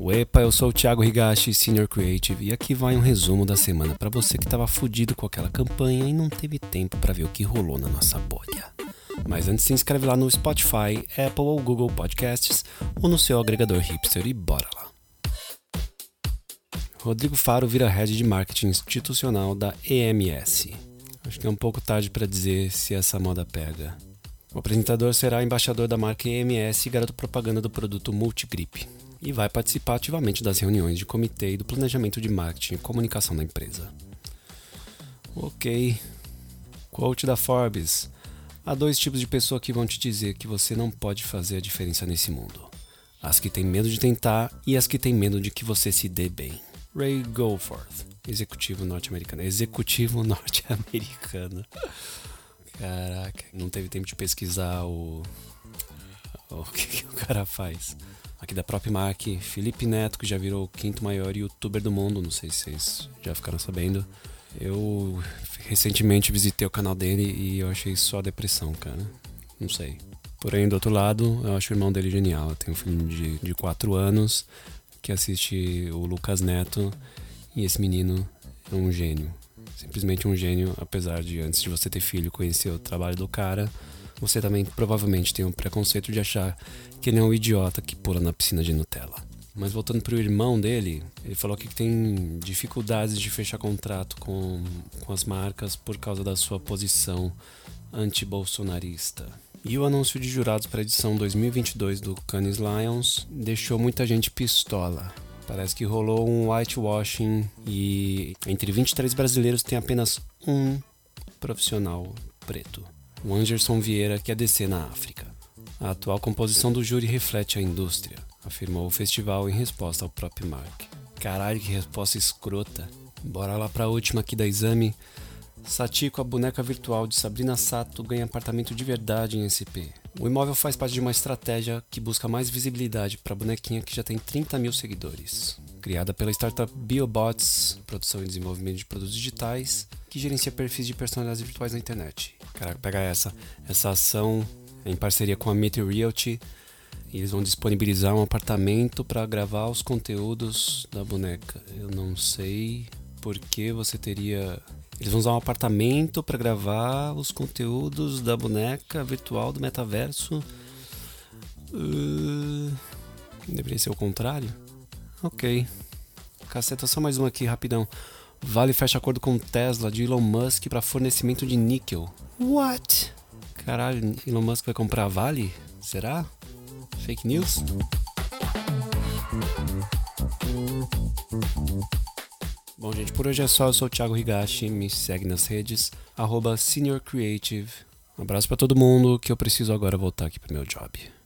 Opa, eu sou o Thiago Higashi, Senior Creative, e aqui vai um resumo da semana para você que estava fudido com aquela campanha e não teve tempo para ver o que rolou na nossa bolha. Mas antes se inscreve lá no Spotify, Apple ou Google Podcasts ou no seu agregador hipster e bora lá. Rodrigo Faro vira head de marketing institucional da EMS. Acho que é um pouco tarde para dizer se essa moda pega. O apresentador será embaixador da marca EMS e garoto propaganda do produto Multigrip e vai participar ativamente das reuniões de comitê e do planejamento de marketing e comunicação da empresa. Ok. Quote da Forbes. Há dois tipos de pessoa que vão te dizer que você não pode fazer a diferença nesse mundo: as que têm medo de tentar e as que têm medo de que você se dê bem. Ray Goforth, executivo norte-americano. Executivo norte-americano. Caraca, não teve tempo de pesquisar o. O que, que o cara faz aqui da própria Mark, Felipe Neto, que já virou o quinto maior youtuber do mundo, não sei se vocês já ficaram sabendo. Eu recentemente visitei o canal dele e eu achei só depressão, cara. Não sei. Porém, do outro lado, eu acho o irmão dele genial. Tem um filho de, de 4 anos que assiste o Lucas Neto e esse menino é um gênio. Simplesmente um gênio, apesar de antes de você ter filho conhecer o trabalho do cara você também provavelmente tem um preconceito de achar que ele é um idiota que pula na piscina de Nutella. Mas voltando para o irmão dele, ele falou que tem dificuldades de fechar contrato com, com as marcas por causa da sua posição anti-bolsonarista. E o anúncio de jurados para a edição 2022 do Cannes Lions deixou muita gente pistola. Parece que rolou um whitewashing e entre 23 brasileiros tem apenas um profissional preto o Anderson Vieira quer descer na África. A atual composição do júri reflete a indústria, afirmou o festival em resposta ao próprio Mark. Caralho, que resposta escrota. Bora lá pra última aqui da exame. Satiko, a boneca virtual de Sabrina Sato, ganha apartamento de verdade em SP. O imóvel faz parte de uma estratégia que busca mais visibilidade para a bonequinha que já tem 30 mil seguidores. Criada pela startup BioBots, produção e desenvolvimento de produtos digitais, que gerencia perfis de personalidades virtuais na internet. Caraca, pega essa. Essa ação é em parceria com a Meet Realty. Eles vão disponibilizar um apartamento para gravar os conteúdos da boneca. Eu não sei por que você teria. Eles vão usar um apartamento para gravar os conteúdos da boneca virtual do metaverso. Uh... Deveria ser o contrário? Ok. Caceta, só mais uma aqui rapidão. Vale fecha acordo com Tesla de Elon Musk para fornecimento de níquel. What? Caralho, Elon Musk vai comprar a Vale? Será? Fake news? Bom, gente, por hoje é só. Eu sou o Thiago Higashi. Me segue nas redes, arroba Senior Creative. Um abraço para todo mundo que eu preciso agora voltar aqui pro meu job.